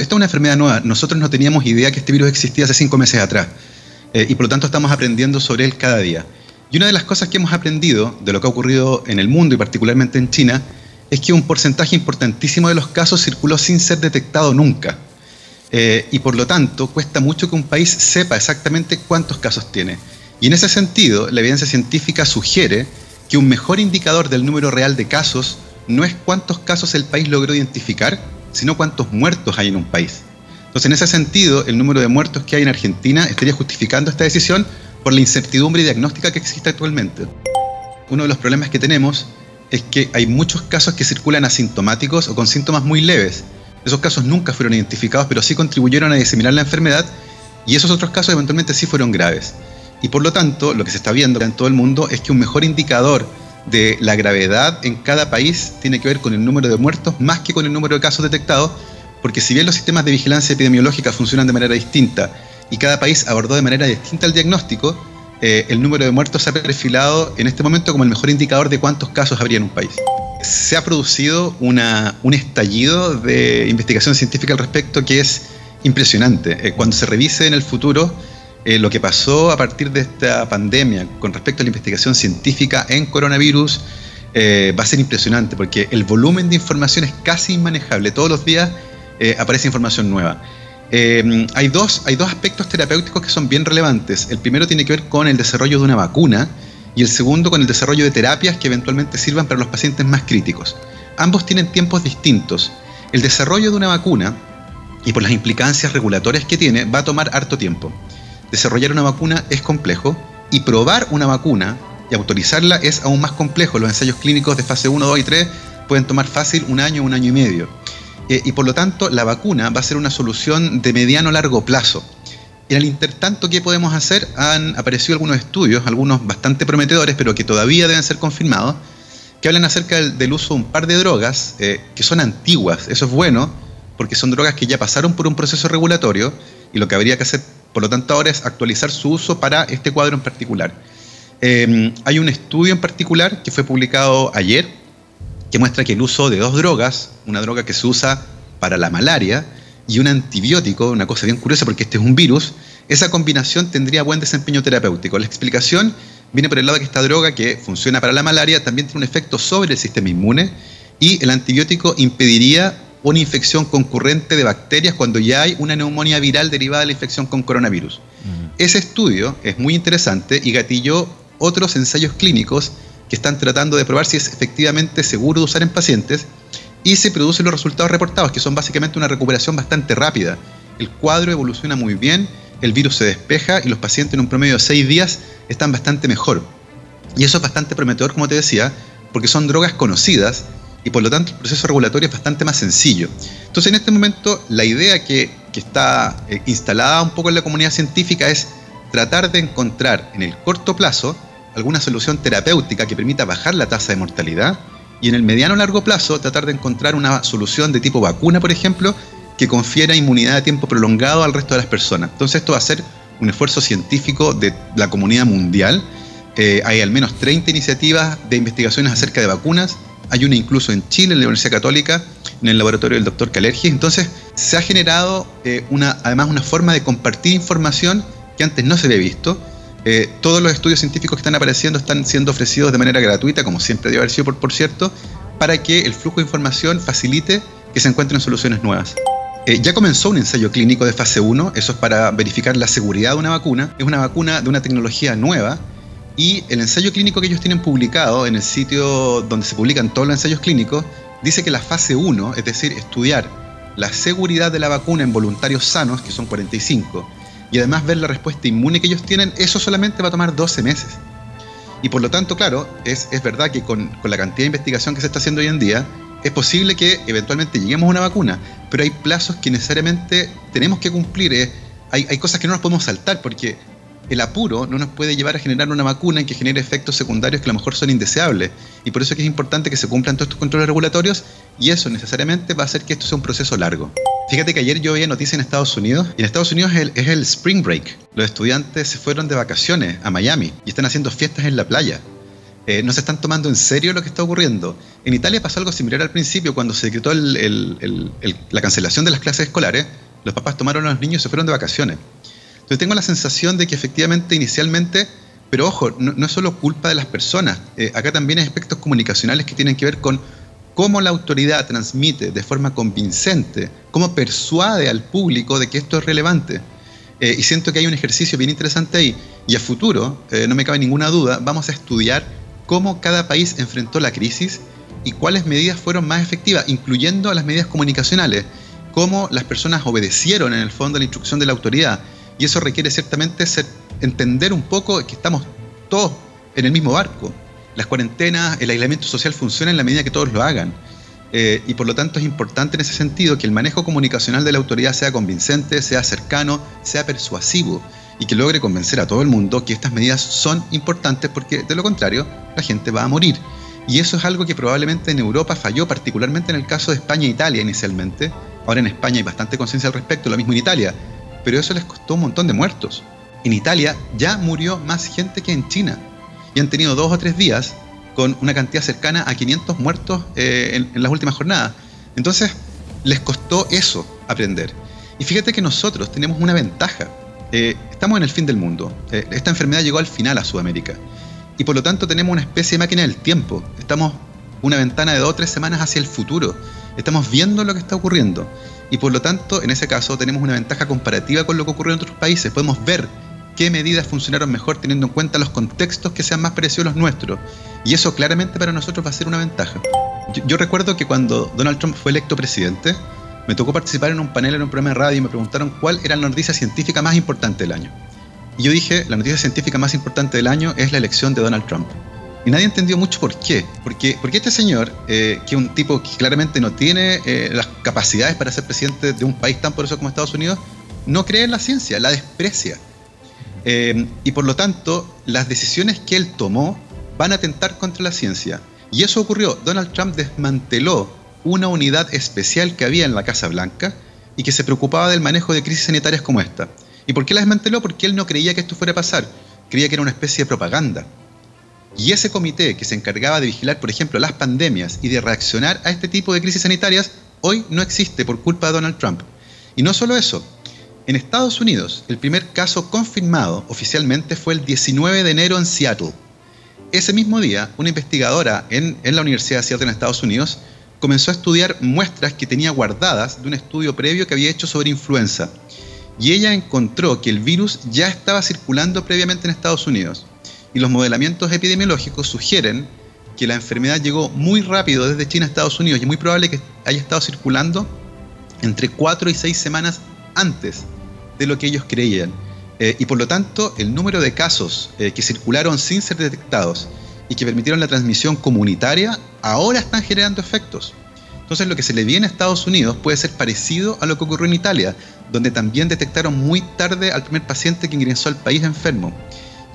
Esta es una enfermedad nueva. Nosotros no teníamos idea que este virus existía hace cinco meses atrás. Eh, y por lo tanto estamos aprendiendo sobre él cada día. Y una de las cosas que hemos aprendido de lo que ha ocurrido en el mundo y particularmente en China es que un porcentaje importantísimo de los casos circuló sin ser detectado nunca. Eh, y por lo tanto cuesta mucho que un país sepa exactamente cuántos casos tiene. Y en ese sentido, la evidencia científica sugiere que un mejor indicador del número real de casos no es cuántos casos el país logró identificar, sino cuántos muertos hay en un país. Entonces, en ese sentido, el número de muertos que hay en Argentina estaría justificando esta decisión por la incertidumbre diagnóstica que existe actualmente. Uno de los problemas que tenemos es que hay muchos casos que circulan asintomáticos o con síntomas muy leves. Esos casos nunca fueron identificados, pero sí contribuyeron a diseminar la enfermedad y esos otros casos eventualmente sí fueron graves. Y por lo tanto, lo que se está viendo en todo el mundo es que un mejor indicador de la gravedad en cada país tiene que ver con el número de muertos más que con el número de casos detectados, porque si bien los sistemas de vigilancia epidemiológica funcionan de manera distinta y cada país abordó de manera distinta el diagnóstico, eh, el número de muertos se ha perfilado en este momento como el mejor indicador de cuántos casos habría en un país. Se ha producido un estallido de investigación científica al respecto que es impresionante. Eh, cuando se revise en el futuro, eh, lo que pasó a partir de esta pandemia con respecto a la investigación científica en coronavirus eh, va a ser impresionante porque el volumen de información es casi inmanejable. Todos los días eh, aparece información nueva. hay, dos, hay dos aspectos terapéuticos que son bien relevantes. El primero tiene que ver con el desarrollo de una vacuna y el segundo con el desarrollo de terapias que eventualmente sirvan para los pacientes más críticos. Ambos tienen tiempos distintos. El desarrollo de una vacuna y por las implicancias regulatorias que tiene va a tomar harto tiempo desarrollar una vacuna es complejo y probar una vacuna y autorizarla es aún más complejo. Los ensayos clínicos de fase 1, 2 y 3 pueden tomar fácil un año, un año y medio. Eh, y por lo tanto, la vacuna va a ser una solución de mediano largo plazo. En el intertanto, ¿qué podemos hacer? Han aparecido algunos estudios, algunos bastante prometedores, pero que todavía deben ser confirmados, que hablan acerca del, uso de un par de drogas eh, que son antiguas. Eso es bueno, porque son drogas que ya pasaron por un proceso regulatorio y lo que habría que hacer por lo tanto, ahora es actualizar su uso para este cuadro en particular. Em, hay un estudio en particular que fue publicado ayer que muestra que el uso de dos drogas, una droga que se usa para la malaria y un antibiótico, una cosa bien curiosa porque este es un virus, esa combinación tendría buen desempeño terapéutico. La explicación viene por el lado de que esta droga que funciona para la malaria también tiene un efecto sobre el sistema inmune y el antibiótico impediría una infección concurrente de bacterias cuando ya hay una neumonía viral derivada de la infección con coronavirus. Ese estudio es muy interesante y gatilló otros ensayos clínicos que están tratando de probar si es efectivamente seguro de usar en pacientes y se producen los resultados reportados, que son básicamente una recuperación bastante rápida. El cuadro evoluciona muy bien, el virus se despeja y los pacientes en un promedio de seis días están bastante mejor. Y eso es bastante prometedor, como te decía, porque son drogas conocidas y por lo tanto el proceso regulatorio es bastante más sencillo. Entonces en este momento la idea que, está eh, instalada un poco en la comunidad científica es tratar de encontrar en el corto plazo alguna solución terapéutica que permita bajar la tasa de mortalidad y en el mediano o largo plazo tratar de encontrar una solución de tipo vacuna, por ejemplo, que confiera inmunidad de tiempo prolongado al resto de las personas. Entonces esto va a ser un esfuerzo científico de la comunidad mundial. Eh, hay al menos 30 iniciativas de investigaciones acerca de vacunas hay una incluso en Chile, en la Universidad Católica, en el laboratorio del doctor Calergi. Entonces, se ha generado eh, una, además una forma de compartir información que antes no se había visto. Eh, todos los estudios científicos que están apareciendo están siendo ofrecidos de manera gratuita, como siempre debe haber sido, por, por cierto, para que el flujo de información facilite que se encuentren soluciones nuevas. Eh, ya comenzó un ensayo clínico de fase 1, eso es para verificar la seguridad de una vacuna. Es una vacuna de una tecnología nueva y el ensayo clínico que ellos tienen publicado en el sitio donde se publican todos los ensayos clínicos, dice que la fase 1, es decir, estudiar la seguridad de la vacuna en voluntarios sanos, que son 45, y además ver la respuesta inmune que ellos tienen, eso solamente va a tomar 12 meses. Y por lo tanto, claro, es, es verdad que con, con, la cantidad de investigación que se está haciendo hoy en día, es posible que eventualmente lleguemos a una vacuna, pero hay plazos que necesariamente tenemos que cumplir. ¿eh? Hay, hay cosas que no nos podemos saltar, porque el apuro no nos puede llevar a generar una vacuna en que genere efectos secundarios que a lo mejor son indeseables. Y por eso es que es importante que se cumplan todos estos controles regulatorios y eso necesariamente va a hacer que esto sea un proceso largo. Fíjate que ayer yo veía noticias en Estados Unidos y en Estados Unidos es el, spring break. Los estudiantes se fueron de vacaciones a Miami y están haciendo fiestas en la playa. eh, no se están tomando en serio lo que está ocurriendo. En Italia pasó algo similar al principio, cuando se decretó la cancelación de las clases escolares, los papás tomaron a los niños y se fueron de vacaciones. Entonces tengo la sensación de que efectivamente inicialmente, pero ojo, no, es solo culpa de las personas, eh, acá también hay aspectos comunicacionales que tienen que ver con cómo la autoridad transmite de forma convincente, cómo persuade al público de que esto es relevante. Eh, y siento que hay un ejercicio bien interesante ahí. Y a futuro, eh, no me cabe ninguna duda, vamos a estudiar cómo cada país enfrentó la crisis y cuáles medidas fueron más efectivas, incluyendo las medidas comunicacionales, cómo las personas obedecieron en el fondo la instrucción de la autoridad. Y eso requiere ciertamente entender un poco que estamos todos en el mismo barco las cuarentenas, el aislamiento social funciona en la medida que todos lo hagan. Eh, y por lo tanto es importante en ese sentido que el manejo comunicacional de la autoridad sea convincente, sea cercano, sea persuasivo y que logre convencer a todo el mundo que estas medidas son importantes porque de lo contrario la gente va a morir. Y eso es algo que probablemente en Europa falló, particularmente en el caso de España e Italia inicialmente. Ahora en España hay bastante conciencia al respecto, lo mismo en Italia, pero eso les costó un montón de muertos. En Italia ya murió más gente que en China y han tenido dos o tres días con una cantidad cercana a 500 muertos eh, en, las últimas jornadas. Entonces, les costó eso aprender. Y fíjate que nosotros tenemos una ventaja. Eh, estamos en el fin del mundo. Eh, esta enfermedad llegó al final a Sudamérica. Y por lo tanto tenemos una especie de máquina del tiempo. Estamos una ventana de dos o tres semanas hacia el futuro. Estamos viendo lo que está ocurriendo. Y por lo tanto, en ese caso, tenemos una ventaja comparativa con lo que ocurrió en otros países. Podemos ver qué medidas funcionaron mejor teniendo en cuenta los contextos que sean más parecidos a los nuestros. Y eso claramente para nosotros va a ser una ventaja. Yo, recuerdo que cuando Donald Trump fue electo presidente, me tocó participar en un panel en un programa de radio y me preguntaron cuál era la noticia científica más importante del año. Y yo dije, la noticia científica más importante del año es la elección de Donald Trump. Y nadie entendió mucho por qué. Porque, porque este señor, eh, que es un tipo que claramente no tiene eh, las capacidades para ser presidente de un país tan poderoso como Estados Unidos, no cree en la ciencia, la desprecia. Eh, y por lo tanto, las decisiones que él tomó van a atentar contra la ciencia. Y eso ocurrió. Donald Trump desmanteló una unidad especial que había en la Casa Blanca y que se preocupaba del manejo de crisis sanitarias como esta. ¿Y por qué la desmanteló? Porque él no creía que esto fuera a pasar. Creía que era una especie de propaganda. Y ese comité que se encargaba de vigilar, por ejemplo, las pandemias y de reaccionar a este tipo de crisis sanitarias, hoy no existe por culpa de Donald Trump. Y no solo eso, en Estados Unidos, el primer caso confirmado oficialmente fue el 19 de enero en Seattle. Ese mismo día, una investigadora en, la Universidad de Seattle en Estados Unidos comenzó a estudiar muestras que tenía guardadas de un estudio previo que había hecho sobre influenza. Y ella encontró que el virus ya estaba circulando previamente en Estados Unidos. Y los modelamientos epidemiológicos sugieren que la enfermedad llegó muy rápido desde China a Estados Unidos y es muy probable que haya estado circulando entre 4 y 6 semanas antes de lo que ellos creían. Eh, y por lo tanto, el número de casos eh, que circularon sin ser detectados y que permitieron la transmisión comunitaria ahora están generando efectos. Entonces lo que se le viene a Estados Unidos puede ser parecido a lo que ocurrió en Italia, donde también detectaron muy tarde al primer paciente que ingresó al país enfermo.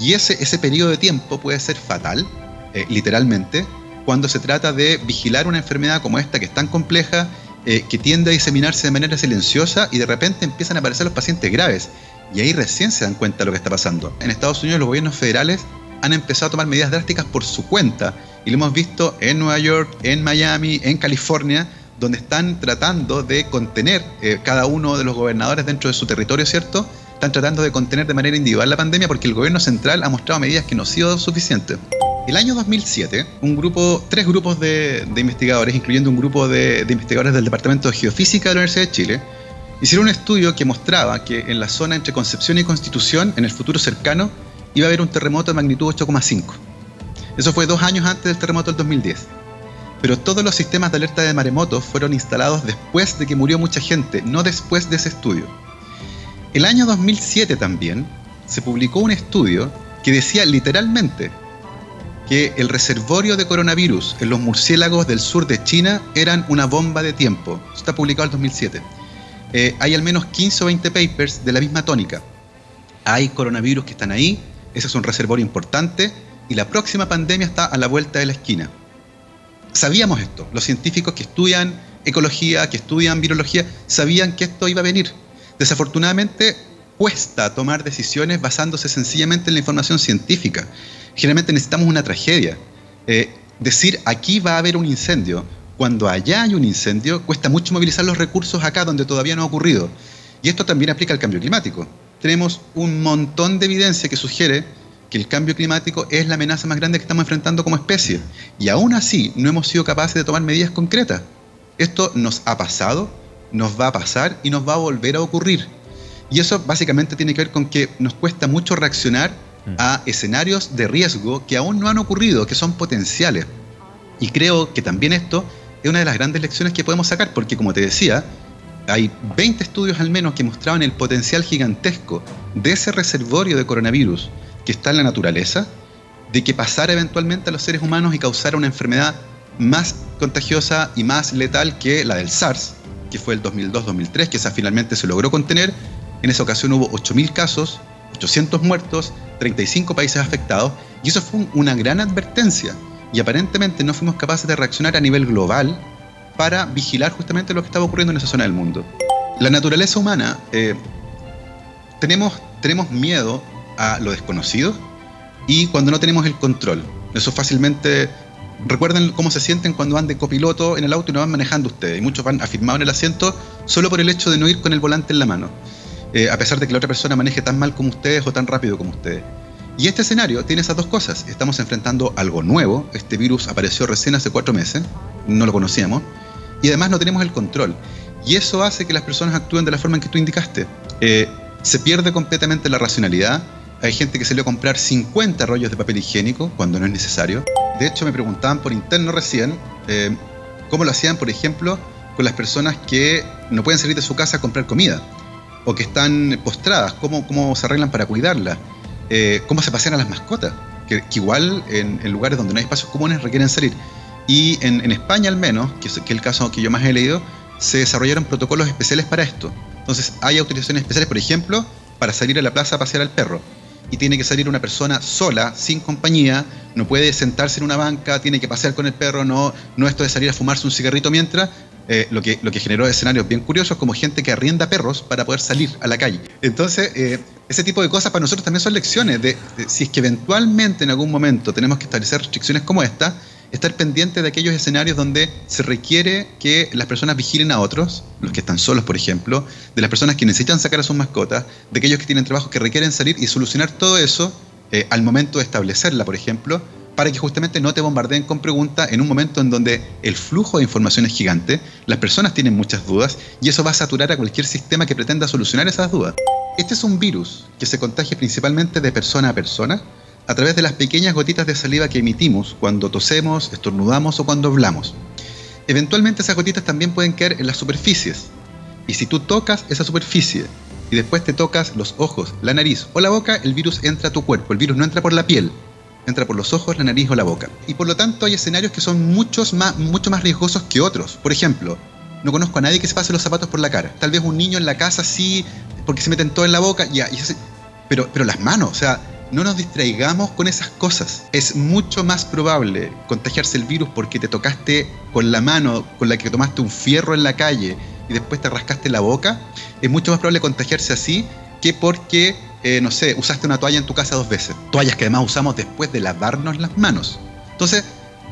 Y ese, ese periodo de tiempo puede ser fatal, eh, literalmente, cuando se trata de vigilar una enfermedad como esta que es tan compleja eh, que tiende a diseminarse de manera silenciosa y de repente empiezan a aparecer los pacientes graves. Y ahí recién se dan cuenta de lo que está pasando. En Estados Unidos los gobiernos federales han empezado a tomar medidas drásticas por su cuenta. Y lo hemos visto en Nueva York, en Miami, en California, donde están tratando de contener eh, cada uno de los gobernadores dentro de su territorio, ¿cierto? Están tratando de contener de manera individual la pandemia porque el gobierno central ha mostrado medidas que no han sido suficientes. El año 2007, un grupo, tres grupos de, investigadores, incluyendo un grupo de, investigadores del Departamento de Geofísica de la Universidad de Chile, hicieron un estudio que mostraba que en la zona entre Concepción y Constitución, en el futuro cercano, iba a haber un terremoto de magnitud 8,5. Eso fue dos años antes del terremoto del 2010. Pero todos los sistemas de alerta de maremotos fueron instalados después de que murió mucha gente, no después de ese estudio. El año 2007 también se publicó un estudio que decía literalmente que el reservorio de coronavirus en los murciélagos del sur de China eran una bomba de tiempo. está publicado en 2007. Eh, hay al menos 15 o 20 papers de la misma tónica. Hay coronavirus que están ahí, ese es un reservorio importante y la próxima pandemia está a la vuelta de la esquina. Sabíamos esto, los científicos que estudian ecología, que estudian virología, sabían que esto iba a venir. Desafortunadamente, cuesta tomar decisiones basándose sencillamente en la información científica generalmente necesitamos una tragedia. Eh, decir aquí va a haber un incendio, cuando allá hay un incendio, cuesta mucho movilizar los recursos acá donde todavía no ha ocurrido. Y esto también aplica al cambio climático. Tenemos un montón de evidencia que sugiere que el cambio climático es la amenaza más grande que estamos enfrentando como especie. Y aún así no hemos sido capaces de tomar medidas concretas. Esto nos ha pasado, nos va a pasar y nos va a volver a ocurrir. Y eso básicamente tiene que ver con que nos cuesta mucho reaccionar mm. a escenarios de riesgo que aún no han ocurrido, que son potenciales. Y creo que también esto es una de las grandes lecciones que podemos sacar, porque como te decía, hay 20 estudios al menos que mostraban el potencial gigantesco de ese reservorio de coronavirus que está en la naturaleza, de que pasara eventualmente a los seres humanos y causara una enfermedad más contagiosa y más letal que la del SARS, que fue el 2002-2003, que esa finalmente se logró contener. En esa ocasión hubo 8.000 casos, 800 muertos, 35 países afectados, y eso fue una gran advertencia. Y aparentemente no fuimos capaces de reaccionar a nivel global para vigilar justamente lo que estaba ocurriendo en esa zona del mundo. La naturaleza humana, eh, tenemos, tenemos miedo a lo desconocido y cuando no tenemos el control. Eso fácilmente... Recuerden cómo se sienten cuando van de copiloto en el auto y no van manejando ustedes. Y muchos van afirmados en el asiento solo por el hecho de no ir con el volante en la mano. Eh, a pesar de que la otra persona maneje tan mal como ustedes o tan rápido como ustedes. Y este escenario tiene esas dos cosas. Estamos enfrentando algo nuevo. Este virus apareció recién hace cuatro meses. No lo conocíamos. Y además no tenemos el control. Y eso hace que las personas actúen de la forma en que tú indicaste. Eh, se pierde completamente la racionalidad hay gente que salió a comprar 50 rollos de papel higiénico cuando no es necesario. De hecho, me preguntaban por interno recién eh, cómo lo hacían, por ejemplo, con las personas que no pueden salir de su casa a comprar comida o que están postradas, cómo, cómo se arreglan para cuidarlas, eh, cómo se pasean a las mascotas, que, igual en, lugares donde no hay espacios comunes requieren salir. Y en, España al menos, que es, que el caso que yo más he leído, se desarrollaron protocolos especiales para esto. Entonces hay autorizaciones especiales, por ejemplo, para salir a la plaza a pasear al perro y tiene que salir una persona sola, sin compañía, no puede sentarse en una banca, tiene que pasear con el perro, no, no esto de salir a fumarse un cigarrito mientras, eh, lo, que, lo que generó escenarios bien curiosos como gente que arrienda perros para poder salir a la calle. Entonces, eh, ese tipo de cosas para nosotros también son lecciones de, de, si es que eventualmente en algún momento tenemos que establecer restricciones como esta, estar pendiente de aquellos escenarios donde se requiere que las personas vigilen a otros, los que están solos, por ejemplo, de las personas que necesitan sacar a sus mascotas, de aquellos que tienen trabajos que requieren salir y solucionar todo eso eh, al momento de establecerla, por ejemplo, para que justamente no te bombardeen con preguntas en un momento en donde el flujo de información es gigante, las personas tienen muchas dudas y eso va a saturar a cualquier sistema que pretenda solucionar esas dudas. Este es un virus que se contagia principalmente de persona a persona, a través de las pequeñas gotitas de saliva que emitimos cuando tosemos, estornudamos o cuando hablamos. Eventualmente esas gotitas también pueden caer en las superficies. Y si tú tocas esa superficie y después te tocas los ojos, la nariz o la boca, el virus entra a tu cuerpo. El virus no entra por la piel, entra por los ojos, la nariz o la boca. Y por lo tanto hay escenarios que son muchos más, mucho más riesgosos que otros. Por ejemplo, no conozco a nadie que se pase los zapatos por la cara. Tal vez un niño en la casa sí, porque se meten todo en la boca, ya, pero, pero las manos, o sea, no nos distraigamos con esas cosas. Es mucho más probable contagiarse el virus porque te tocaste con la mano con la que tomaste un fierro en la calle y después te rascaste la boca. Es mucho más probable contagiarse así que porque, eh, no sé, usaste una toalla en tu casa dos veces. Toallas que además usamos después de lavarnos las manos. Entonces,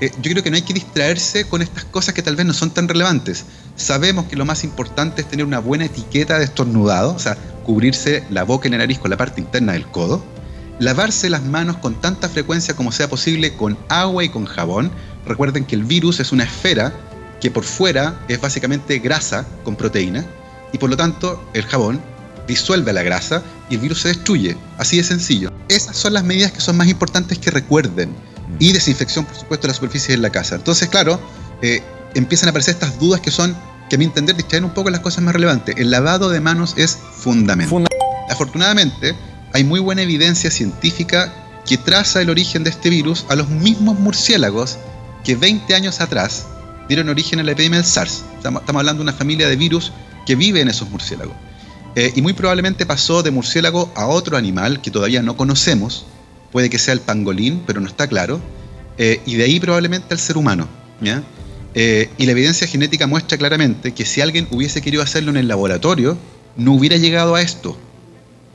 eh, yo creo que no hay que distraerse con estas cosas que tal vez no son tan relevantes. Sabemos que lo más importante es tener una buena etiqueta de estornudado, o sea, cubrirse la boca y la nariz con la parte interna del codo lavarse las manos con tanta frecuencia como sea posible con agua y con jabón. Recuerden que el virus es una esfera que por fuera es básicamente grasa con proteína y por lo tanto el jabón disuelve la grasa y el virus se destruye. Así de sencillo. Esas son las medidas que son más importantes que recuerden. Y desinfección, por supuesto, de las superficies en la casa. Entonces, claro, eh, empiezan a aparecer estas dudas que son, que a mi entender, distraen un poco las cosas más relevantes. El lavado de manos es fundamental. Afortunadamente, hay muy buena evidencia científica que traza el origen de este virus a los mismos murciélagos que 20 años atrás dieron origen a la epidemia del SARS. Estamos, hablando de una familia de virus que vive en esos murciélagos. Eh, y muy probablemente pasó de murciélago a otro animal que todavía no conocemos, puede que sea el pangolín, pero no está claro, eh, y de ahí probablemente al ser humano. Eh, y la evidencia genética muestra claramente que si alguien hubiese querido hacerlo en el laboratorio, no hubiera llegado a esto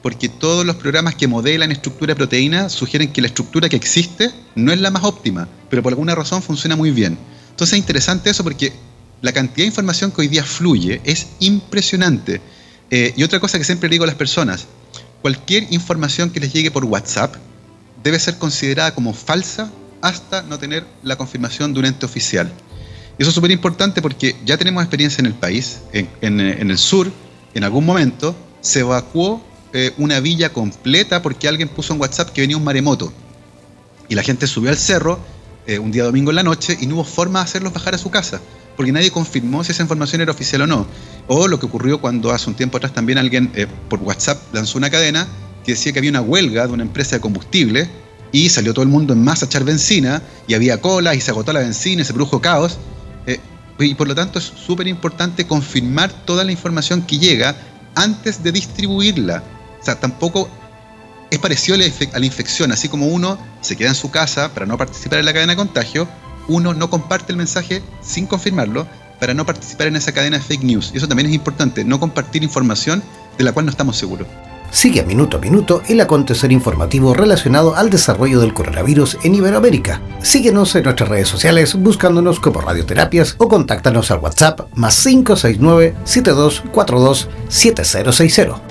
porque todos los programas que modelan estructura de proteína sugieren que la estructura que existe no es la más óptima, pero por alguna razón funciona muy bien. Entonces es interesante eso porque la cantidad de información que hoy día fluye es impresionante. Eh, y otra cosa que siempre digo a las personas, cualquier información que les llegue por WhatsApp debe ser considerada como falsa hasta no tener la confirmación de un ente oficial. Eso es súper importante porque ya tenemos experiencia en el país, en, el sur, en algún momento se evacuó eh, una villa completa porque alguien puso en WhatsApp que venía un maremoto. Y la gente subió al cerro eh, un día domingo en la noche y no hubo forma de hacerlos bajar a su casa, porque nadie confirmó si esa información era oficial o no. O lo que ocurrió cuando hace un tiempo atrás también alguien eh, por WhatsApp lanzó una cadena que decía que había una huelga de una empresa de combustible y salió todo el mundo en masa a echar benzina y había cola y se agotó la benzina y se produjo caos. Y por lo tanto es súper importante confirmar toda la información que llega antes de distribuirla. O sea, tampoco es parecido a la infección, así como uno se queda en su casa para no participar en la cadena de contagio, uno no comparte el mensaje sin confirmarlo para no participar en esa cadena de fake news. Y eso también es importante, no compartir información de la cual no estamos seguros. Sigue a minuto a minuto el acontecer informativo relacionado al desarrollo del coronavirus en Iberoamérica. Síguenos en nuestras redes sociales buscándonos como Radioterapias o contáctanos al WhatsApp más 569-7242-7060.